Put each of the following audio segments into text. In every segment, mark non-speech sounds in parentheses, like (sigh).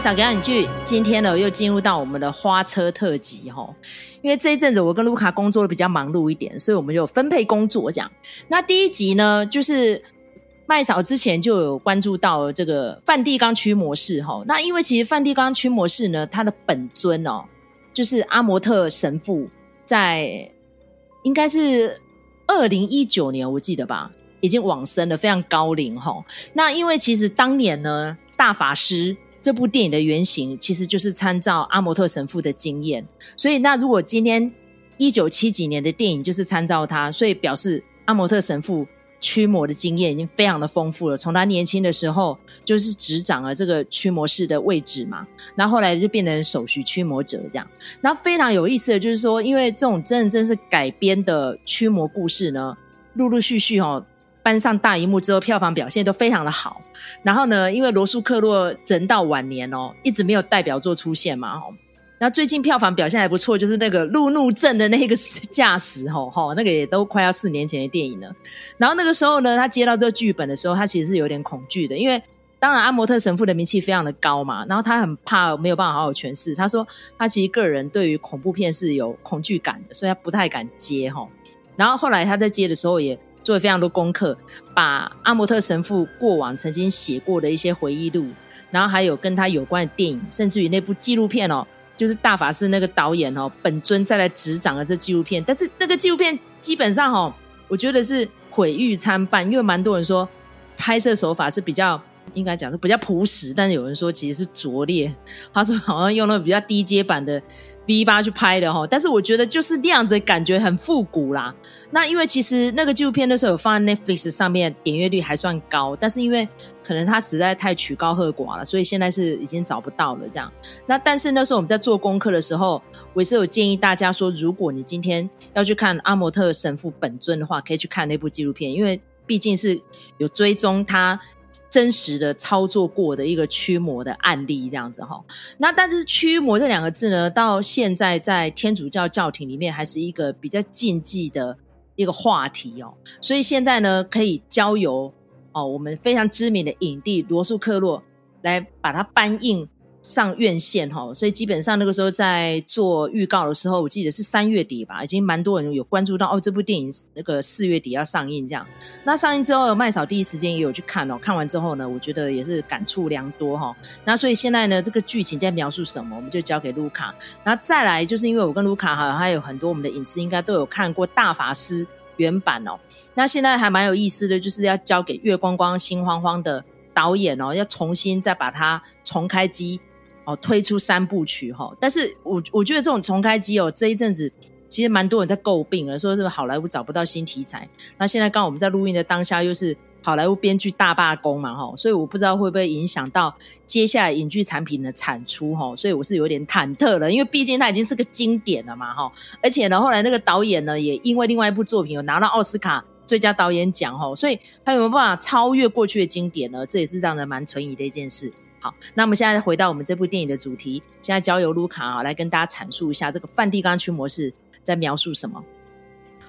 麦嫂给你剧，今天呢又进入到我们的花车特辑哈，因为这一阵子我跟卢卡工作的比较忙碌一点，所以我们就分配工作这样。那第一集呢，就是麦嫂之前就有关注到这个梵蒂冈驱魔士哈。那因为其实梵蒂冈驱魔士呢，他的本尊哦，就是阿摩特神父，在应该是二零一九年我记得吧，已经往生了，非常高龄哈。那因为其实当年呢，大法师。这部电影的原型其实就是参照阿摩特神父的经验，所以那如果今天一九七几年的电影就是参照他，所以表示阿摩特神父驱魔的经验已经非常的丰富了。从他年轻的时候就是执掌了这个驱魔师的位置嘛，然后后来就变成首席驱魔者这样。然后非常有意思的就是说，因为这种真的真是改编的驱魔故事呢，陆陆续续哦。搬上大荧幕之后，票房表现都非常的好。然后呢，因为罗素克洛人到晚年哦，一直没有代表作出现嘛，吼。那最近票房表现还不错，就是那个路怒症的那个驾驶，吼 (laughs) 吼，那个也都快要四年前的电影了。然后那个时候呢，他接到这个剧本的时候，他其实是有点恐惧的，因为当然阿摩特神父的名气非常的高嘛，然后他很怕没有办法好好诠释。他说他其实个人对于恐怖片是有恐惧感的，所以他不太敢接，吼。然后后来他在接的时候也。做了非常多功课，把阿摩特神父过往曾经写过的一些回忆录，然后还有跟他有关的电影，甚至于那部纪录片哦，就是大法师那个导演哦，本尊再来执掌了这纪录片。但是那个纪录片基本上哦，我觉得是毁誉参半，因为蛮多人说拍摄手法是比较应该讲是比较朴实，但是有人说其实是拙劣，他说好像用了比较低阶版的。V 八去拍的哈，但是我觉得就是那样子感觉很复古啦。那因为其实那个纪录片的时候有放在 Netflix 上面，点阅率还算高，但是因为可能它实在太曲高和寡了，所以现在是已经找不到了这样。那但是那时候我们在做功课的时候，我也是有建议大家说，如果你今天要去看阿摩特神父本尊的话，可以去看那部纪录片，因为毕竟是有追踪他。真实的操作过的一个驱魔的案例，这样子哈。那但是驱魔这两个字呢，到现在在天主教教廷里面还是一个比较禁忌的一个话题哦。所以现在呢，可以交由哦我们非常知名的影帝罗素克洛来把它搬印。上院线哈，所以基本上那个时候在做预告的时候，我记得是三月底吧，已经蛮多人有关注到哦，这部电影那个四月底要上映这样。那上映之后，麦嫂第一时间也有去看哦，看完之后呢，我觉得也是感触良多哈。那所以现在呢，这个剧情在描述什么，我们就交给卢卡。然后再来就是因为我跟卢卡哈，还有很多我们的影视应该都有看过大法师原版哦。那现在还蛮有意思的，就是要交给月光光心慌慌的导演哦，要重新再把它重开机。推出三部曲哈，但是我我觉得这种重开机哦，这一阵子其实蛮多人在诟病了，说是不是好莱坞找不到新题材？那现在刚好我们在录音的当下，又是好莱坞编剧大罢工嘛哈，所以我不知道会不会影响到接下来影剧产品的产出哈，所以我是有点忐忑了，因为毕竟它已经是个经典了嘛哈，而且呢，后来那个导演呢，也因为另外一部作品有拿到奥斯卡最佳导演奖哈，所以他有没有办法超越过去的经典呢？这也是让人蛮存疑的一件事。好，那我们现在回到我们这部电影的主题，现在交由卢卡啊来跟大家阐述一下这个梵蒂冈驱魔士在描述什么。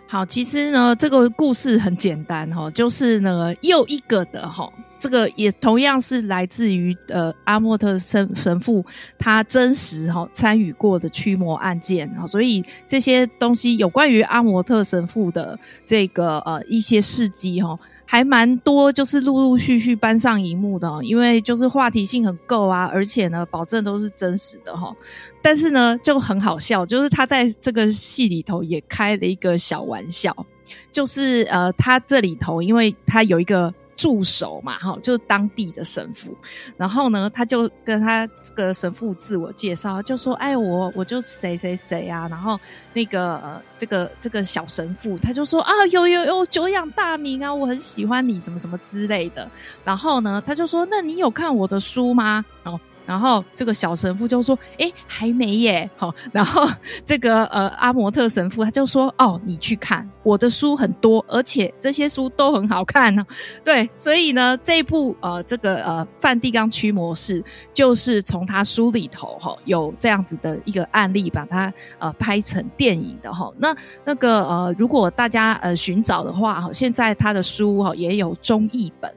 好，其实呢，这个故事很简单哈，就是呢又一个的哈，这个也同样是来自于呃阿莫特神神父他真实哈参与过的驱魔案件啊，所以这些东西有关于阿莫特神父的这个呃一些事迹哈。还蛮多，就是陆陆续续搬上荧幕的，因为就是话题性很够啊，而且呢，保证都是真实的哈。但是呢，就很好笑，就是他在这个戏里头也开了一个小玩笑，就是呃，他这里头，因为他有一个。助手嘛，哈，就是当地的神父，然后呢，他就跟他这个神父自我介绍，就说：“哎，我我就谁谁谁啊。”然后那个，这个这个小神父他就说：“啊，有有有，久仰大名啊，我很喜欢你，什么什么之类的。”然后呢，他就说：“那你有看我的书吗？”然后。然后这个小神父就说：“诶，还没耶。”好，然后这个呃阿摩特神父他就说：“哦，你去看我的书很多，而且这些书都很好看呢。”对，所以呢，这部呃这个呃梵蒂冈驱魔士就是从他书里头哈有这样子的一个案例，把它呃拍成电影的哈。那那个呃如果大家呃寻找的话哈，现在他的书哈也有中译本。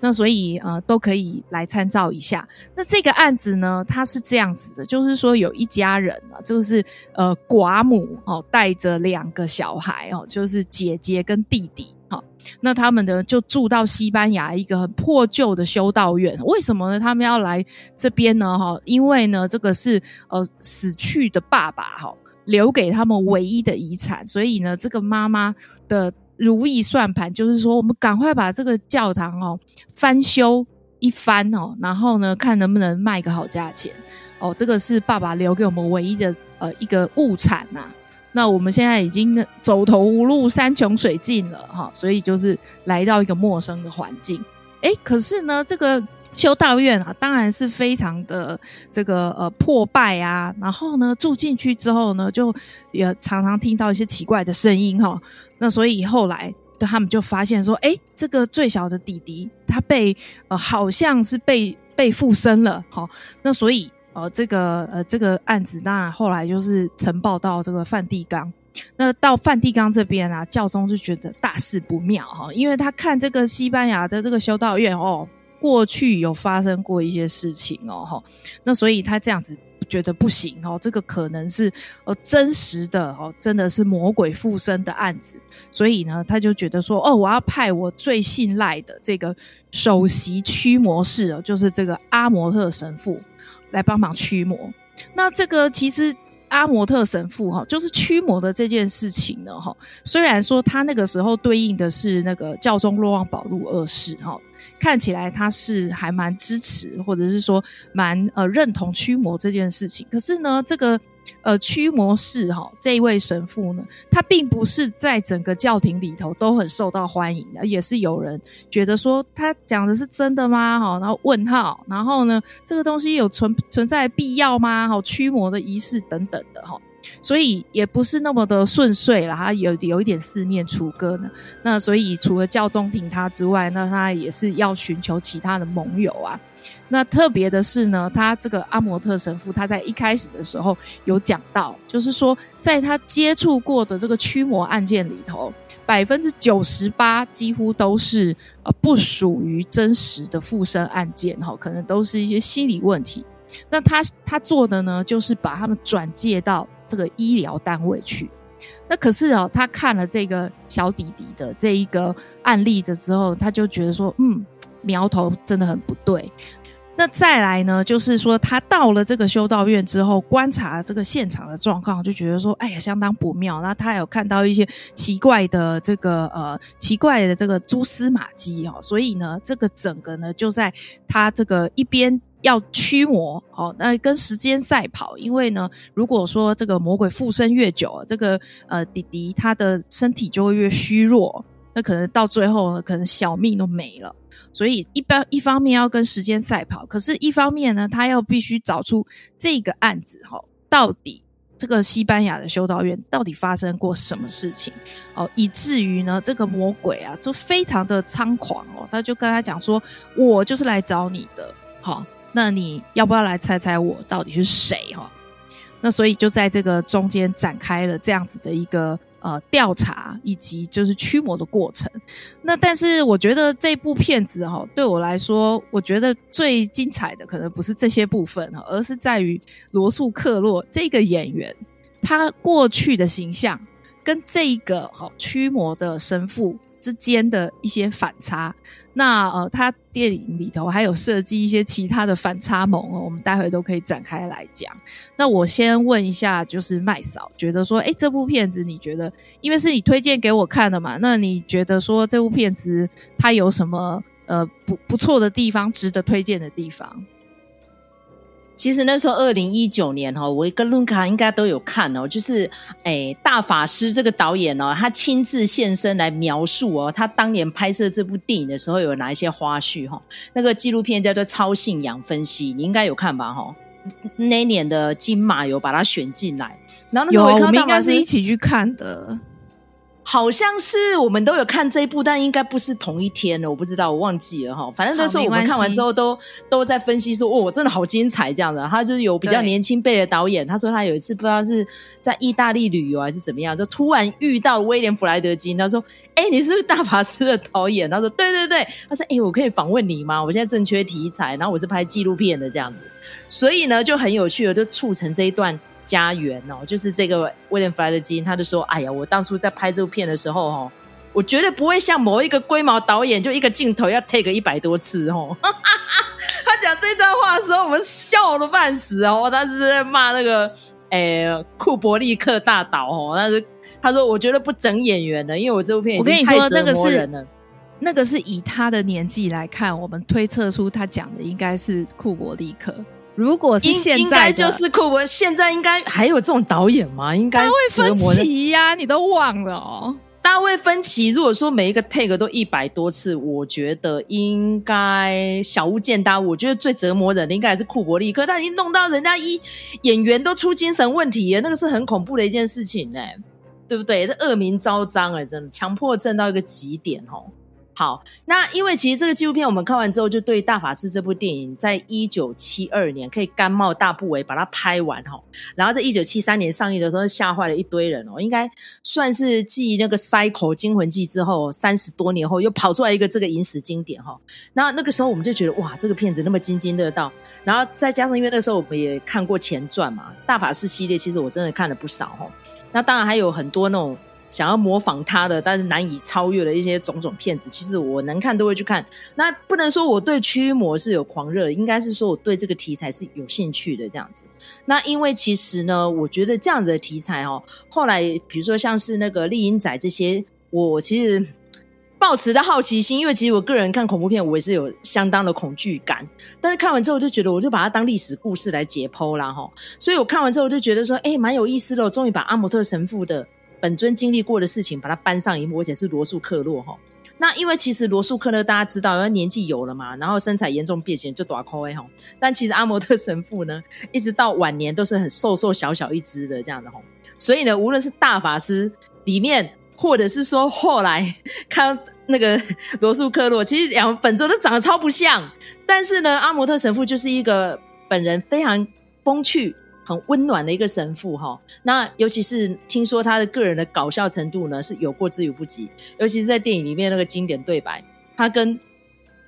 那所以呃都可以来参照一下。那这个案子呢，它是这样子的，就是说有一家人啊，就是呃寡母哦带着两个小孩哦，就是姐姐跟弟弟。好，那他们呢就住到西班牙一个很破旧的修道院。为什么呢？他们要来这边呢？哈，因为呢，这个是呃死去的爸爸哈留给他们唯一的遗产，所以呢，这个妈妈的如意算盘就是说，我们赶快把这个教堂哦翻修一番哦，然后呢，看能不能卖个好价钱哦。这个是爸爸留给我们唯一的呃一个物产呐、那我们现在已经走投无路，山穷水尽了哈，所以就是来到一个陌生的环境。哎，可是呢，这个修道院啊，当然是非常的这个呃破败啊。然后呢，住进去之后呢，就也常常听到一些奇怪的声音哈。那所以后来他们就发现说，诶，这个最小的弟弟他被呃好像是被被附身了哈。那所以。呃，这个呃，这个案子当然后来就是呈报到这个梵蒂冈。那到梵蒂冈这边啊，教宗就觉得大事不妙哈，因为他看这个西班牙的这个修道院哦，过去有发生过一些事情哦哈，那所以他这样子觉得不行哦，这个可能是呃真实的哦，真的是魔鬼附身的案子，所以呢，他就觉得说哦，我要派我最信赖的这个首席驱魔士哦，就是这个阿摩特神父。来帮忙驱魔，那这个其实阿摩特神父哈，就是驱魔的这件事情呢哈。虽然说他那个时候对应的是那个教宗若望保禄二世哈，看起来他是还蛮支持或者是说蛮呃认同驱魔这件事情，可是呢这个。呃，驱魔士哈，这一位神父呢，他并不是在整个教廷里头都很受到欢迎的，也是有人觉得说他讲的是真的吗？哈，然后问号，然后呢，这个东西有存存在必要吗？哈，驱魔的仪式等等的哈，所以也不是那么的顺遂啦，他有有一点四面楚歌呢。那所以除了教宗挺他之外，那他也是要寻求其他的盟友啊。那特别的是呢，他这个阿摩特神父，他在一开始的时候有讲到，就是说，在他接触过的这个驱魔案件里头，百分之九十八几乎都是呃不属于真实的附身案件哈，可能都是一些心理问题。那他他做的呢，就是把他们转介到这个医疗单位去。那可是哦，他看了这个小弟弟的这一个案例的时候，他就觉得说，嗯，苗头真的很不对。那再来呢，就是说他到了这个修道院之后，观察这个现场的状况，就觉得说，哎呀，相当不妙。那他有看到一些奇怪的这个呃奇怪的这个蛛丝马迹哦，所以呢，这个整个呢就在他这个一边要驱魔哦，那跟时间赛跑，因为呢，如果说这个魔鬼附身越久，这个呃弟弟他的身体就会越虚弱。那可能到最后呢，可能小命都没了。所以一般一方面要跟时间赛跑，可是一方面呢，他要必须找出这个案子哈，到底这个西班牙的修道院到底发生过什么事情哦，以至于呢，这个魔鬼啊就非常的猖狂哦，他就跟他讲说：“我就是来找你的，好，那你要不要来猜猜我到底是谁？”哈，那所以就在这个中间展开了这样子的一个。呃，调查以及就是驱魔的过程。那但是我觉得这部片子哈，对我来说，我觉得最精彩的可能不是这些部分哈，而是在于罗素克洛这个演员他过去的形象跟这个好驱魔的神父之间的一些反差。那呃，他电影里头还有设计一些其他的反差萌哦，我们待会都可以展开来讲。那我先问一下，就是麦嫂，觉得说，诶，这部片子你觉得，因为是你推荐给我看的嘛，那你觉得说这部片子它有什么呃不不错的地方，值得推荐的地方？其实那时候二零一九年哈，我跟卢卡应该都有看哦，就是诶大法师这个导演哦，他亲自现身来描述哦，他当年拍摄这部电影的时候有哪一些花絮哈。那个纪录片叫做《超信仰分析》，你应该有看吧哈？那年的金马有把它选进来，然后那时候我，有我们应该是一起去看的。好像是我们都有看这一部，但应该不是同一天的，我不知道，我忘记了哈。反正那时候我们看完之后都都在分析说，哦，真的好精彩这样的。他就是有比较年轻辈的导演，他说他有一次不知道是在意大利旅游还是怎么样，就突然遇到威廉·弗莱德金，他说：“哎、欸，你是不是大法师的导演？”他说：“对对对。”他说：“哎、欸，我可以访问你吗？我现在正缺题材，然后我是拍纪录片的这样子，所以呢就很有趣的，就促成这一段。”家园哦，就是这个威廉·弗莱德金，他就说：“哎呀，我当初在拍这部片的时候，哦，我绝对不会像某一个龟毛导演，就一个镜头要 take 一百多次哦。(laughs) ”他讲这段话的时候，我们笑了半死哦。他是在骂那个诶库伯利克大导哦，但是他说：“我觉得不整演员的，因为我这部片已经太折磨人了。”那个是以他的年纪来看，我们推测出他讲的应该是库伯利克。如果是现在，应该就是库伯。现在应该还有这种导演吗？应该大卫芬奇呀，你都忘了哦。大卫芬奇，如果说每一个 take 都一百多次，我觉得应该小巫见大巫。我觉得最折磨人的应该还是库伯利克，他已经弄到人家一演员都出精神问题了，那个是很恐怖的一件事情呢，对不对？这恶名昭彰哎，真的强迫症到一个极点哦。好，那因为其实这个纪录片我们看完之后，就对《大法师》这部电影，在一九七二年可以甘冒大不韪把它拍完哈，然后在一九七三年上映的时候吓坏了一堆人哦，应该算是继那个《塞口》《惊魂记》之后三十多年后又跑出来一个这个影史经典哈。那那个时候我们就觉得哇，这个片子那么津津乐道，然后再加上因为那时候我们也看过前传嘛，《大法师》系列其实我真的看了不少哈。那当然还有很多那种。想要模仿他的，但是难以超越的一些种种片子，其实我能看都会去看。那不能说我对驱魔是有狂热，应该是说我对这个题材是有兴趣的这样子。那因为其实呢，我觉得这样子的题材哦，后来比如说像是那个丽英仔这些，我其实抱持着好奇心，因为其实我个人看恐怖片，我也是有相当的恐惧感。但是看完之后就觉得，我就把它当历史故事来解剖啦齁。所以我看完之后就觉得说，哎，蛮有意思的，终于把阿姆特神父的。本尊经历过的事情，把它搬上荧幕，而且是罗素克洛哈。那因为其实罗素克洛大家知道，因为年纪有了嘛，然后身材严重变形，就大块哈。但其实阿摩特神父呢，一直到晚年都是很瘦瘦小小一只的这样的哈。所以呢，无论是大法师里面，或者是说后来看那个罗素克洛，其实两个本尊都长得超不像。但是呢，阿摩特神父就是一个本人非常风趣。很温暖的一个神父哈，那尤其是听说他的个人的搞笑程度呢，是有过之而无不及。尤其是在电影里面那个经典对白，他跟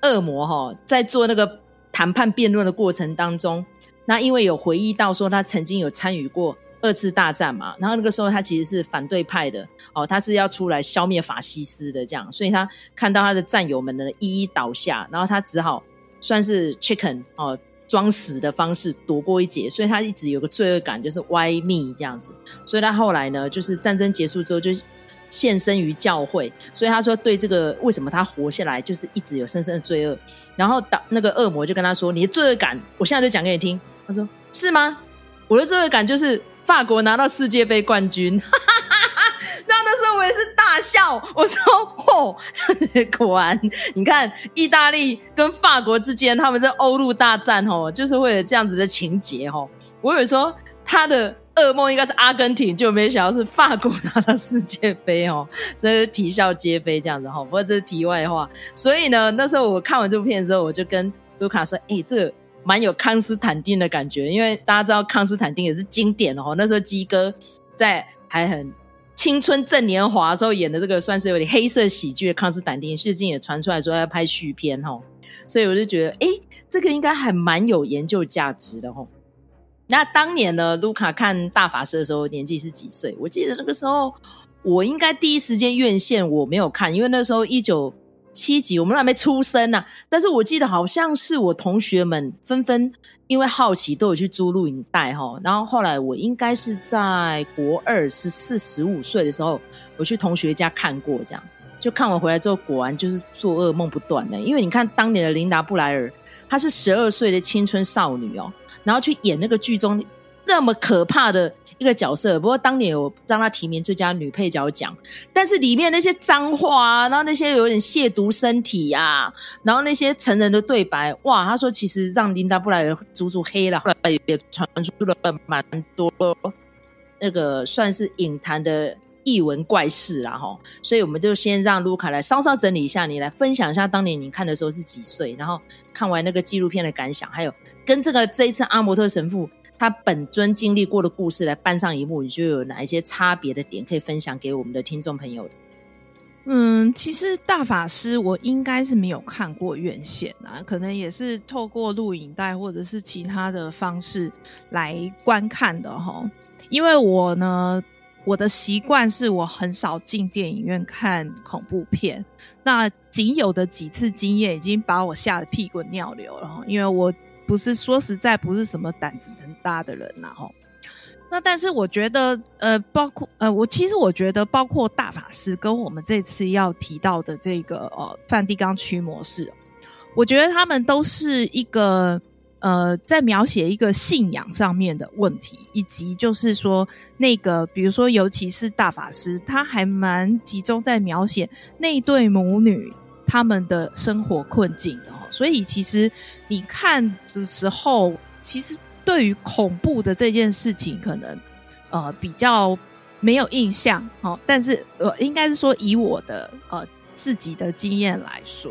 恶魔哈在做那个谈判辩论的过程当中，那因为有回忆到说他曾经有参与过二次大战嘛，然后那个时候他其实是反对派的哦，他是要出来消灭法西斯的这样，所以他看到他的战友们呢一一倒下，然后他只好算是 chicken 哦。装死的方式躲过一劫，所以他一直有个罪恶感，就是歪密这样子。所以他后来呢，就是战争结束之后就献身于教会。所以他说对这个为什么他活下来，就是一直有深深的罪恶。然后当那个恶魔就跟他说：“你的罪恶感，我现在就讲给你听。”他说：“是吗？我的罪恶感就是法国拿到世界杯冠军。”那那时候我也是大笑，我说：“哦，(laughs) 果然，你看意大利跟法国之间，他们在欧陆大战哦，就是为了这样子的情节哦。我以为说他的噩梦应该是阿根廷，就没想到是法国拿到世界杯哦，真是啼笑皆非这样子哈。不过这是题外话。所以呢，那时候我看完这部片之后，我就跟卢卡说：“哎，这蛮有康斯坦丁的感觉，因为大家知道康斯坦丁也是经典的哦。那时候基哥在还很。”青春正年华的时候演的这个算是有点黑色喜剧的康斯坦丁，最近也传出来说要拍续片哦，所以我就觉得，诶，这个应该还蛮有研究价值的哦。那当年呢，卢卡看大法师的时候年纪是几岁？我记得那个时候我应该第一时间院线我没有看，因为那时候一九。七集我们还没出生呢、但是我记得好像是我同学们纷纷因为好奇都有去租录影带哈，然后后来我应该是在国二十四十五岁的时候，我去同学家看过，这样。就看完回来之后，果然就是做噩梦不断的，因为你看当年的琳达布莱尔，她是十二岁的青春少女哦，然后去演那个剧中那么可怕的。一个角色，不过当年有让他提名最佳女配角奖，但是里面那些脏话啊，然后那些有点亵渎身体啊，然后那些成人的对白，哇，他说其实让琳达布莱尔足足黑了，后来也传出了蛮多那个算是影坛的异闻怪事啦哈。所以我们就先让卢卡来稍稍整理一下，你来分享一下当年你看的时候是几岁，然后看完那个纪录片的感想，还有跟这个这一次阿摩特神父他本尊经历过的故事来搬上一幕，你就有哪一些差别的点可以分享给我们的听众朋友的？嗯，其实大法师我应该是没有看过院线啊，可能也是透过录影带或者是其他的方式来观看的哈。因为我呢，我的习惯是我很少进电影院看恐怖片，那仅有的几次经验已经把我吓得屁滚尿流了哈。因为我不是说实在不是什么胆子很大的人呐，齁。那但是我觉得，呃，包括呃，我其实我觉得，包括大法师跟我们这次要提到的这个呃梵蒂冈驱魔士，我觉得他们都是一个呃，在描写一个信仰上面的问题，以及就是说那个，比如说，尤其是大法师，他还蛮集中在描写那对母女他们的生活困境。所以其实你看的时候，其实。对于恐怖的这件事情，可能呃比较没有印象，哦，但是呃应该是说以我的呃自己的经验来说，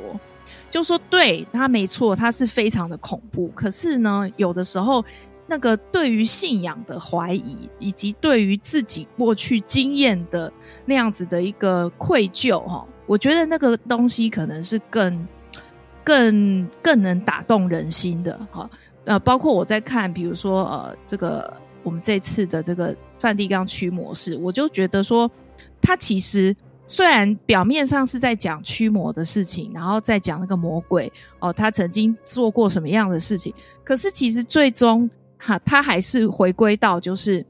就说对他没错，他是非常的恐怖。可是呢，有的时候那个对于信仰的怀疑，以及对于自己过去经验的那样子的一个愧疚，哈，我觉得那个东西可能是更更更能打动人心的，哈。呃，包括我在看，比如说呃，这个我们这次的这个梵蒂冈驱魔士，我就觉得说，他其实虽然表面上是在讲驱魔的事情，然后再讲那个魔鬼哦，他曾经做过什么样的事情，可是其实最终哈，他还是回归到就是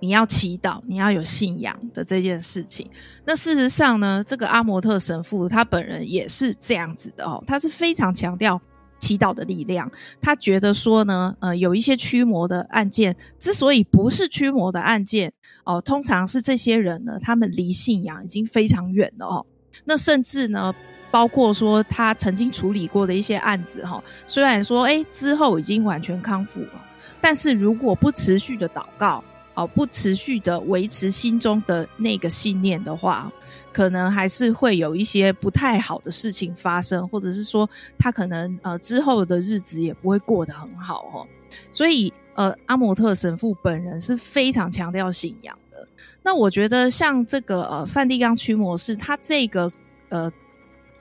你要祈祷，你要有信仰的这件事情。那事实上呢，这个阿摩特神父他本人也是这样子的哦，他是非常强调。祈祷的力量，他觉得说呢，呃，有一些驱魔的案件之所以不是驱魔的案件哦，通常是这些人呢，他们离信仰已经非常远了哦。那甚至呢，包括说他曾经处理过的一些案子哈，虽然说诶之后已经完全康复了，但是如果不持续的祷告哦，不持续的维持心中的那个信念的话。可能还是会有一些不太好的事情发生，或者是说他可能呃之后的日子也不会过得很好哦。所以呃，阿摩特神父本人是非常强调信仰的。那我觉得像这个呃梵蒂冈驱魔师，他这个呃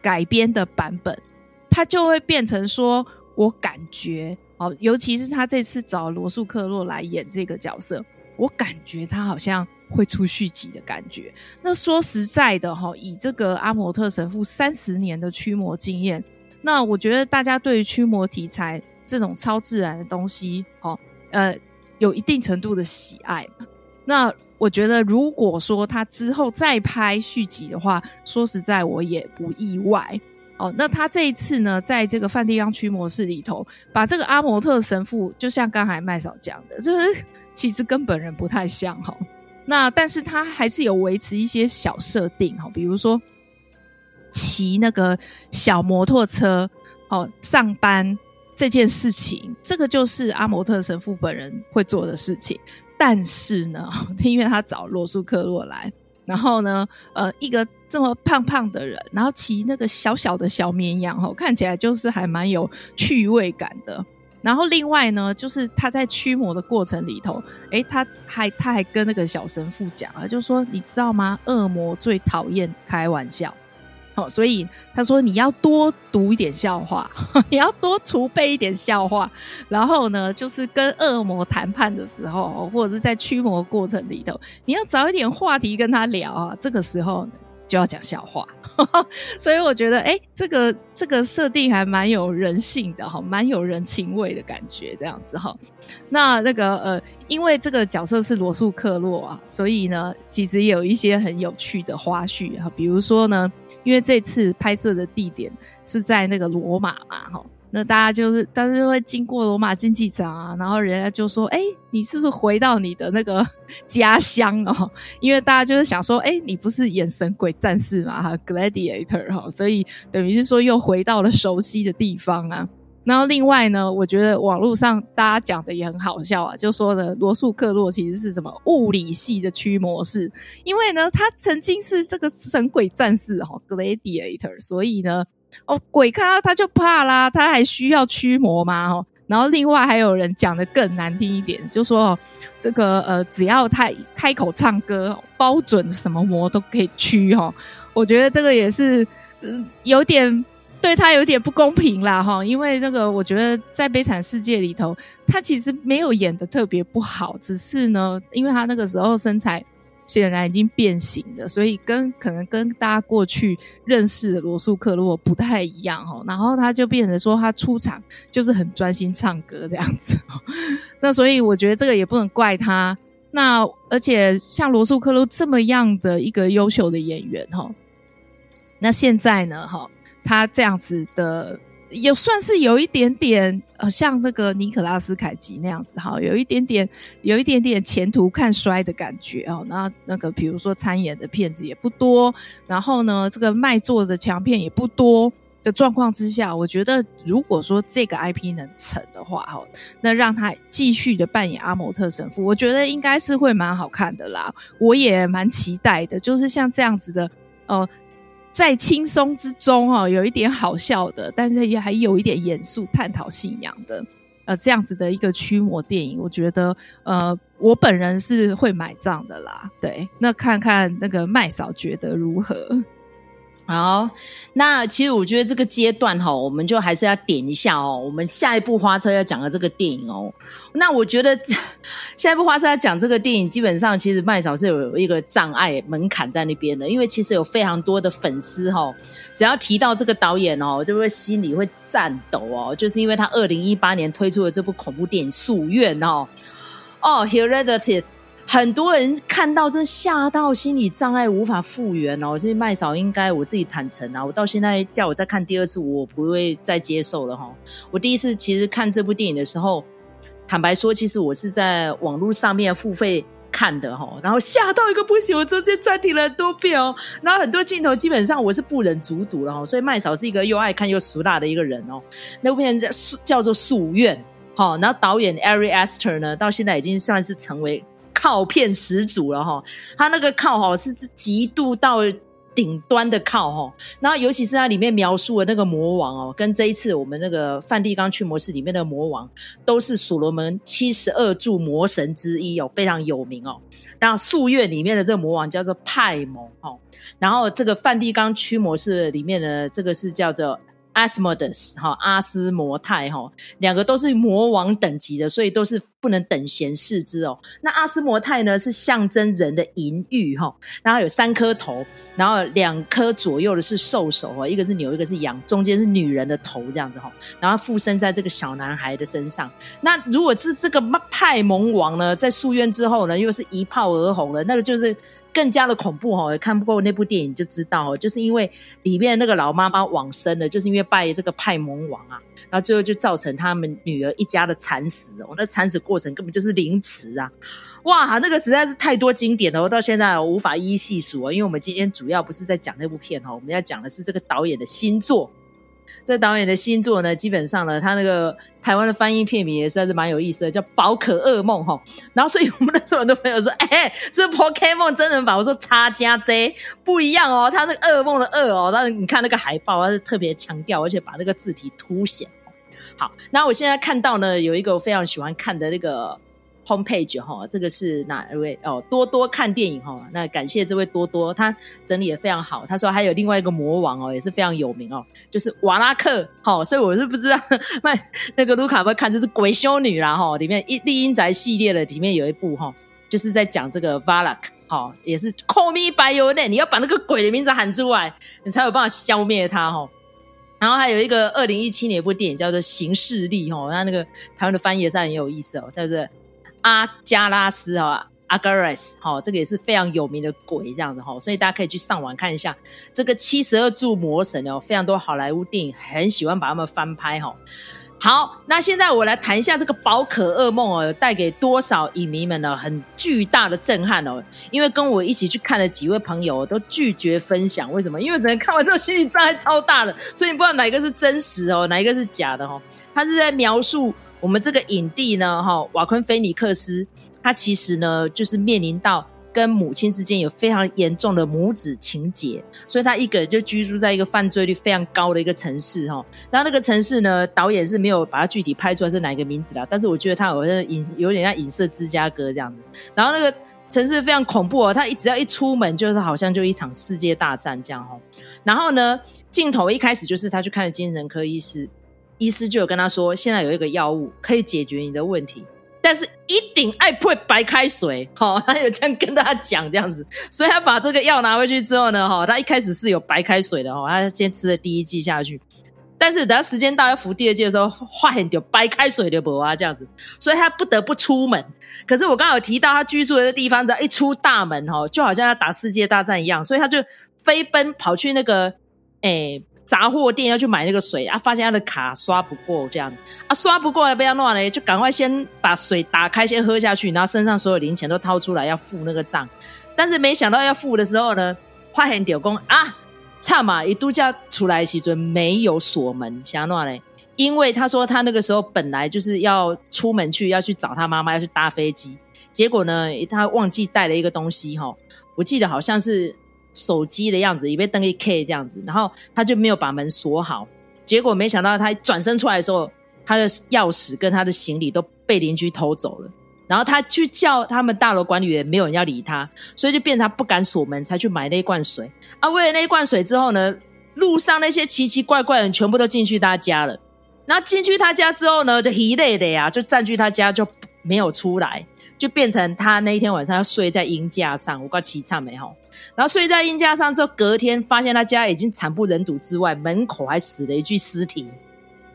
改编的版本，他就会变成说，我感觉哦，尤其是他这次找罗素克洛来演这个角色，我感觉他好像。会出续集的感觉。那说实在的哈，以这个阿摩特神父三十年的驱魔经验，那我觉得大家对于驱魔题材这种超自然的东西，哦，呃，有一定程度的喜爱。那我觉得，如果说他之后再拍续集的话，说实在我也不意外。哦，那他这一次呢，在这个梵蒂冈驱魔室里头，把这个阿摩特神父，就像刚才麦嫂讲的，就是其实跟本人不太像哈。那但是他还是有维持一些小设定哈，比如说骑那个小摩托车哦上班这件事情，这个就是阿摩特神父本人会做的事情。但是呢，(laughs) 因为他找罗素克洛来，然后呢，呃，一个这么胖胖的人，然后骑那个小小的小绵羊哦，看起来就是还蛮有趣味感的。然后另外呢，就是他在驱魔的过程里头，诶，他还他还跟那个小神父讲啊，就说你知道吗？恶魔最讨厌开玩笑，好，所以他说你要多读一点笑话，你 (laughs) 要多储备一点笑话，然后呢，就是跟恶魔谈判的时候，或者是在驱魔过程里头，你要找一点话题跟他聊啊，这个时候就要讲笑话。(laughs) 所以我觉得，哎、这个这个设定还蛮有人性的哈，蛮有人情味的感觉，这样子哈。那那个呃，因为这个角色是罗素克洛啊，所以呢，其实也有一些很有趣的花絮哈，比如说呢，因为这次拍摄的地点是在那个罗马嘛，哈。那大家就是，大家就会经过罗马竞技场啊，然后人家就说：“哎、你是不是回到你的那个 (laughs) 家乡哦？”因为大家就是想说：“哎、你不是演神鬼战士嘛，，Gladiator 哈，所以等于是说又回到了熟悉的地方啊。”然后另外呢，我觉得网络上大家讲的也很好笑啊，就说呢，罗素克洛其实是什么物理系的驱魔士，因为呢，他曾经是这个神鬼战士哈，Gladiator，所以呢，哦，鬼看到他就怕啦，他还需要驱魔吗？哦，然后另外还有人讲的更难听一点，就说这个呃，只要他开口唱歌，包准什么魔都可以驱哦，我觉得这个也是嗯有点。对他有点不公平啦，哈，因为那个我觉得在《悲惨世界》里头，他其实没有演的特别不好，只是呢，因为他那个时候身材显然已经变形了，所以跟可能跟大家过去认识的罗素克洛不太一样哈，然后他就变成说他出场就是很专心唱歌这样子，那所以我觉得这个也不能怪他，那而且像罗素克洛这么样的一个优秀的演员哈，那现在呢哈。他这样子的，也算是有一点点呃，像那个尼可拉斯凯奇那样子哈，有一点点，有一点点前途看衰的感觉哦。那那个比如说参演的片子也不多，然后呢，这个卖座的强片也不多的状况之下，我觉得如果说这个 IP 能成的话哈，那让他继续的扮演阿莫特神父，我觉得应该是会蛮好看的啦。我也蛮期待的，就是像这样子的哦。在轻松之中哈，有一点好笑的，但是也还有一点严肃探讨信仰的，呃，这样子的一个驱魔电影，我觉得，呃，我本人是会买账的啦。对，那看看那个麦嫂觉得如何？好，那其实我觉得这个阶段哈，我们就还是要点一下哦。我们下一部花车要讲的这个电影哦，那我觉得下一部花车要讲这个电影，基本上其实麦嫂是有一个障碍门槛在那边的，因为其实有非常多的粉丝哈，只要提到这个导演哦，就会心里会颤抖哦，就是因为他二零一八年推出的这部恐怖电影《夙愿》哦，哦，Hereditary。很多人看到真吓到，心理障碍无法复原哦。这些麦嫂应该我自己坦诚啊，我到现在叫我再看第二次，我不会再接受了哈。我第一次其实看这部电影的时候，坦白说，其实我是在网络上面付费看的哈，然后吓到一个不行，我中间暂停了很多遍哦。然后很多镜头基本上我是不忍卒读了哈，所以麦嫂是一个又爱看又俗辣的一个人哦。那部片叫叫做《宿愿》哈，然后导演 Ari Aster 呢，到现在已经算是成为。靠片始祖了哈，他那个靠哈是极度到顶端的靠哈，然后尤其是他里面描述的那个魔王哦，跟这一次我们那个梵蒂冈驱魔师里面的魔王，都是所罗门七十二柱魔神之一哦，非常有名哦。然后宿怨里面的这个魔王叫做派蒙哦，然后这个梵蒂冈驱魔师里面的这个是叫做。Asmodeus 哈，阿斯摩泰哈，两个都是魔王等级的，所以都是不能等闲视之哦。那阿斯摩泰呢，是象征人的淫欲哈，然后有三颗头，然后两颗左右的是兽首哦，一个是牛，一个是羊，中间是女人的头这样子哈，然后附身在这个小男孩的身上。那如果是这个派蒙王呢，在宿怨之后呢，又是一炮而红了，那个就是。更加的恐怖哈，看不过那部电影就知道哦，就是因为里面那个老妈妈往生了，就是因为拜这个派蒙王啊，然后最后就造成他们女儿一家的惨死哦，那惨死过程根本就是凌迟啊！哇，那个实在是太多经典了，我到现在我无法一一细数啊，因为我们今天主要不是在讲那部片哈，我们要讲的是这个导演的新作。这导演的新作呢，基本上呢，他那个台湾的翻译片名也算是蛮有意思的，叫《宝可噩梦》哈。然后，所以我们那时候很多朋友说：“哎，是 Pokémon 真人版。”我说：“叉加 J 不一样哦，他那个噩梦的噩哦，但是你看那个海报，它是特别强调，而且把那个字体凸显。好，那我现在看到呢，有一个我非常喜欢看的那个。Homepage 哈，这个是哪一位哦？多多看电影哈，那感谢这位多多，他整理的非常好。他说还有另外一个魔王哦，也是非常有名哦，就是瓦拉克哈。所以我是不知道那那个卢卡会看，就是鬼修女啦哈。里面一丽英宅系列的里面有一部哈，就是在讲这个瓦拉克哈，也是 Call me by your name，你要把那个鬼的名字喊出来，你才有办法消灭他哈。然后还有一个二零一七年一部电影叫做《行事历》哈，那那个台湾的翻译也是很有意思哦，叫做。阿加拉斯哈，阿加拉斯哈，这个也是非常有名的鬼，这样子哈，所以大家可以去上网看一下这个七十二柱魔神哦，非常多好莱坞电影很喜欢把他们翻拍哈。好，那现在我来谈一下这个宝可噩梦哦，带给多少影迷们呢很巨大的震撼哦。因为跟我一起去看的几位朋友都拒绝分享，为什么？因为只能看完之后心理障碍超大的，所以你不知道哪一个是真实哦，哪一个是假的哦。他是在描述我们这个影帝呢，哈，瓦昆菲尼克斯，他其实呢就是面临到。跟母亲之间有非常严重的母子情结，所以他一个人就居住在一个犯罪率非常高的一个城市哈。然后那个城市呢，导演是没有把它具体拍出来是哪一个名字的，但是我觉得他好像影有点像影射芝加哥这样子。然后那个城市非常恐怖哦，他只要一出门，就是好像就一场世界大战这样哦。然后呢，镜头一开始就是他去看了精神科医师，医师就有跟他说，现在有一个药物可以解决你的问题。但是一定爱配白开水，哈，他有这样跟他讲这样子，所以他把这个药拿回去之后呢，哈，他一开始是有白开水的，哈，他先吃了第一剂下去，但是等他时间到要服第二剂的时候，发现有白开水的不啊这样子，所以他不得不出门。可是我刚刚有提到他居住的地方，只要一出大门，哈，就好像要打世界大战一样，所以他就飞奔跑去那个，诶、杂货店要去买那个水啊，发现他的卡刷不过，这样啊，刷不过要不要弄呢？就赶快先把水打开，先喝下去，然后身上所有零钱都掏出来要付那个账。但是没想到要付的时候呢，发现丢工啊，差嘛，一度假出来时阵没有锁门，想要弄呢？因为他说他那个时候本来就是要出门去，要去找他妈妈，要去搭飞机，结果呢，他忘记带了一个东西哈，我记得好像是。手机的样子，以为登一 K 这样子，然后他就没有把门锁好，结果没想到他转身出来的时候，他的钥匙跟他的行李都被邻居偷走了。然后他去叫他们大楼管理员，没有人要理他，所以就变成他不敢锁门，才去买那一罐水。啊，为了那一罐水之后呢，路上那些奇奇怪怪的人全部都进去他家了。然后进去他家之后呢，就一类的呀，就占据他家就没有出来。就变成他那一天晚上要睡在鹰架上，我怪凄惨没吼。然后睡在鹰架上之后，隔天发现他家已经惨不忍睹之外，门口还死了一具尸体。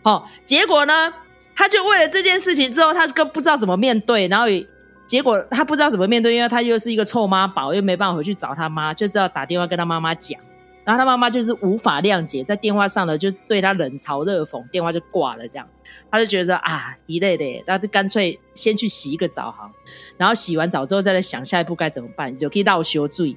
好，结果呢，他就为了这件事情之后，他更不知道怎么面对。然后结果他不知道怎么面对，因为他又是一个臭妈宝，又没办法回去找他妈，就知道打电话跟他妈妈讲。然后他妈妈就是无法谅解，在电话上呢就对他冷嘲热讽，电话就挂了。这样他就觉得啊一类的，那就干脆先去洗一个澡哈，然后洗完澡之后再来想下一步该怎么办，就可以倒修罪。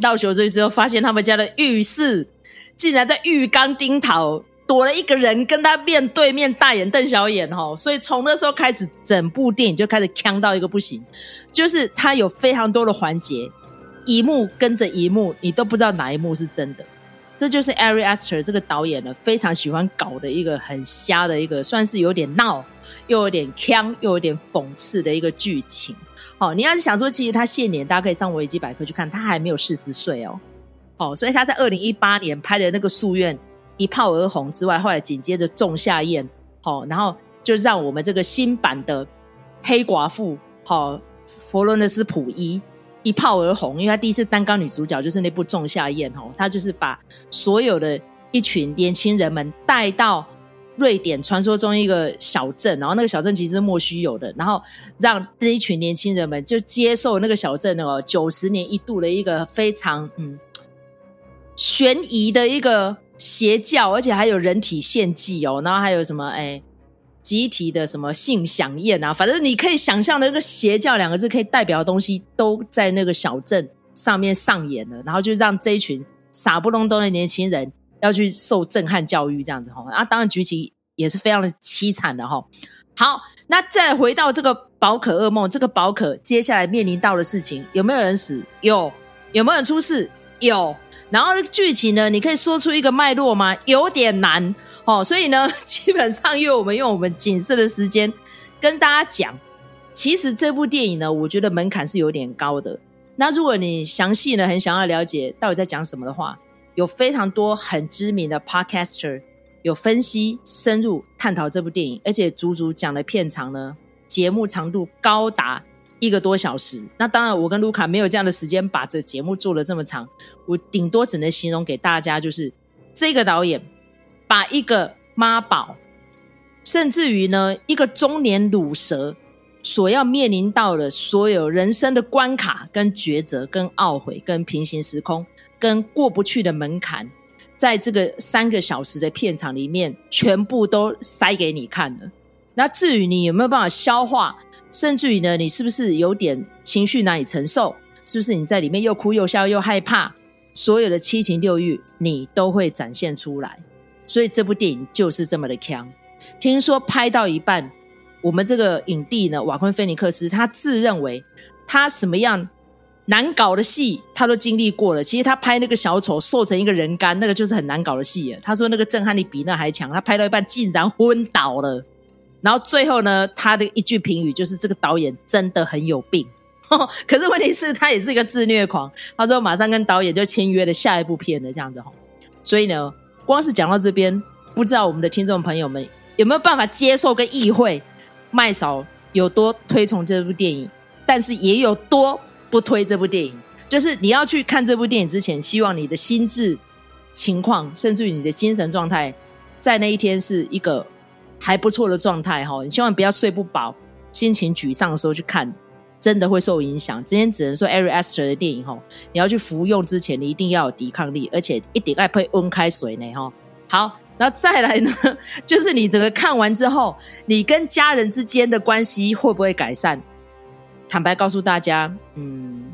倒修罪之后，发现他们家的浴室竟然在浴缸顶头躲了一个人，跟他面对面大眼瞪小眼哈。所以从那时候开始，整部电影就开始锵到一个不行，就是他有非常多的环节。一幕跟着一幕，你都不知道哪一幕是真的。这就是 Ari Aster 这个导演呢，非常喜欢搞的一个很瞎的一个，算是有点闹，又有点锵，又有点讽刺的一个剧情。好，你要是想说，其实他现年，大家可以上维基百科去看，他还没有四十岁哦。好，所以他在二零一八年拍的那个《夙愿》一炮而红之外，后来紧接着《仲夏夜》好，然后就让我们这个新版的黑寡妇好，佛罗伦斯普伊。一炮而红，因为他第一次担纲女主角就是那部《仲夏夜》哦，他就是把所有的一群年轻人们带到瑞典传说中一个小镇，然后那个小镇其实是莫须有的，然后让这一群年轻人们就接受那个小镇哦，九十年一度的一个非常嗯悬疑的一个邪教，而且还有人体献祭哦，然后还有什么哎。集体的什么性享宴啊，反正你可以想象的那个邪教两个字可以代表的东西，都在那个小镇上面上演了，然后就让这一群傻不隆咚的年轻人要去受震撼教育，这样子哈啊，当然剧情也是非常的凄惨的哈。好，那再回到这个宝可噩梦，这个宝可接下来面临到的事情，有没有人死？有，有没有人出事？有。然后剧情呢，你可以说出一个脉络吗？有点难。哦，所以呢，(laughs) 基本上因为我们用我们仅剩的时间跟大家讲，其实这部电影呢，我觉得门槛是有点高的。那如果你详细呢，很想要了解到底在讲什么的话，有非常多很知名的 podcaster 有分析深入探讨这部电影，而且足足讲的片长呢，节目长度高达一个多小时。那当然，我跟卢卡没有这样的时间把这节目做得这么长，我顶多只能形容给大家，就是这个导演。把一个妈宝，甚至于呢，一个中年鲁蛇所要面临到的所有人生的关卡、跟抉择、跟懊悔、跟平行时空、跟过不去的门槛，在这个三个小时的片场里面，全部都塞给你看了。那至于你有没有办法消化，甚至于呢，你是不是有点情绪难以承受？是不是你在里面又哭又笑又害怕？所有的七情六欲，你都会展现出来。所以这部电影就是这么的强。听说拍到一半，我们这个影帝呢，瓦昆菲尼克斯，他自认为他什么样难搞的戏他都经历过了。其实他拍那个小丑瘦成一个人干，那个就是很难搞的戏。他说那个震撼力比那还强。他拍到一半竟然昏倒了。然后最后呢，他的一句评语就是这个导演真的很有病。(laughs) 可是问题是，他也是一个自虐狂。他说马上跟导演就签约了下一部片的这样子。所以呢，光是讲到这边，不知道我们的听众朋友们有没有办法接受跟意会麦嫂有多推崇这部电影，但是也有多不推这部电影。就是你要去看这部电影之前，希望你的心智情况，甚至于你的精神状态，在那一天是一个。还不错的状态哈，你千万不要睡不饱、心情沮丧的时候去看，真的会受影响。今天只能说 Ari Aster 的电影哈，你要去服用之前，你一定要有抵抗力，而且一定要配温开水呢哈。好，然后再来呢，(laughs) 就是你整个看完之后，你跟家人之间的关系会不会改善？坦白告诉大家，嗯。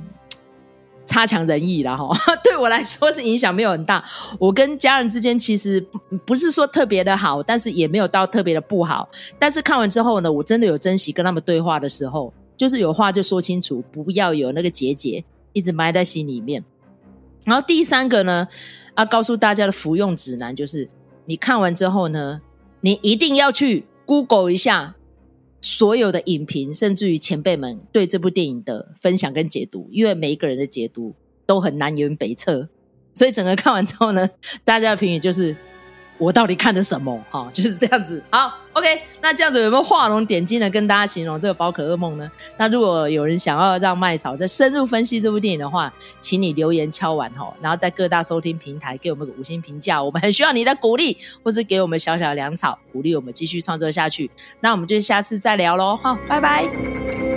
差强人意啦，哈，(laughs) 对我来说是影响没有很大。我跟家人之间其实不是说特别的好，但是也没有到特别的不好。但是看完之后呢，我真的有珍惜跟他们对话的时候，就是有话就说清楚，不要有那个结节一直埋在心里面。然后第三个呢，要告诉大家的服用指南就是，你看完之后呢，你一定要去 Google 一下。所有的影评，甚至于前辈们对这部电影的分享跟解读，因为每一个人的解读都很南辕北辙，所以整个看完之后呢，大家的评语就是。我到底看的什么？哈、(laughs) 就是这样子。好，OK，那这样子有没有画龙点睛的跟大家形容这个宝可噩梦呢？那如果有人想要让麦嫂再深入分析这部电影的话，请你留言敲完哈，然后在各大收听平台给我们个五星评价，我们很需要你的鼓励，或是给我们小小的粮草，鼓励我们继续创作下去。那我们就下次再聊喽，好，拜拜。